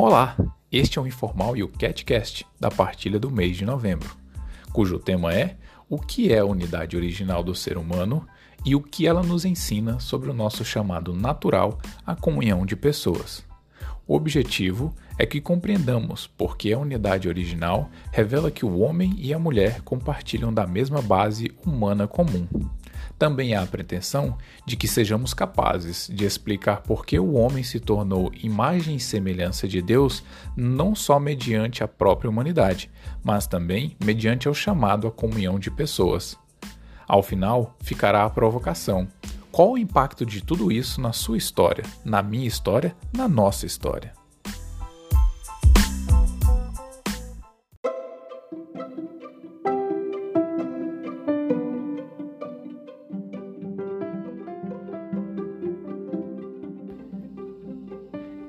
Olá, este é o Informal e o CatCast da partilha do mês de novembro, cujo tema é o que é a unidade original do ser humano e o que ela nos ensina sobre o nosso chamado natural à comunhão de pessoas. O objetivo é que compreendamos porque a unidade original revela que o homem e a mulher compartilham da mesma base humana comum. Também há a pretensão de que sejamos capazes de explicar por que o homem se tornou imagem e semelhança de Deus não só mediante a própria humanidade, mas também mediante ao chamado à comunhão de pessoas. Ao final, ficará a provocação. Qual o impacto de tudo isso na sua história, na minha história, na nossa história?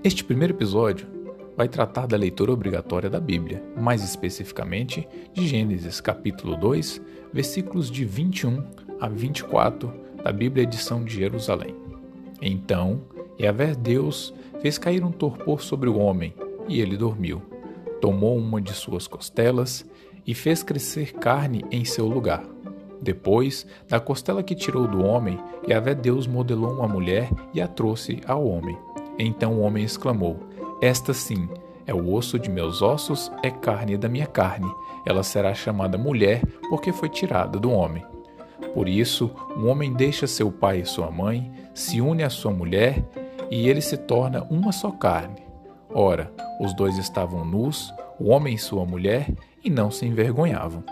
Este primeiro episódio vai tratar da leitura obrigatória da Bíblia, mais especificamente de Gênesis capítulo 2, versículos de 21 a 24 da Bíblia edição de Jerusalém. Então, Yahvé Deus fez cair um torpor sobre o homem, e ele dormiu. Tomou uma de suas costelas e fez crescer carne em seu lugar. Depois, da costela que tirou do homem, Yahvé Deus modelou uma mulher e a trouxe ao homem. Então o homem exclamou: Esta sim é o osso de meus ossos, é carne da minha carne. Ela será chamada mulher, porque foi tirada do homem. Por isso, um homem deixa seu pai e sua mãe, se une à sua mulher, e ele se torna uma só carne. Ora, os dois estavam nus, o homem e sua mulher, e não se envergonhavam.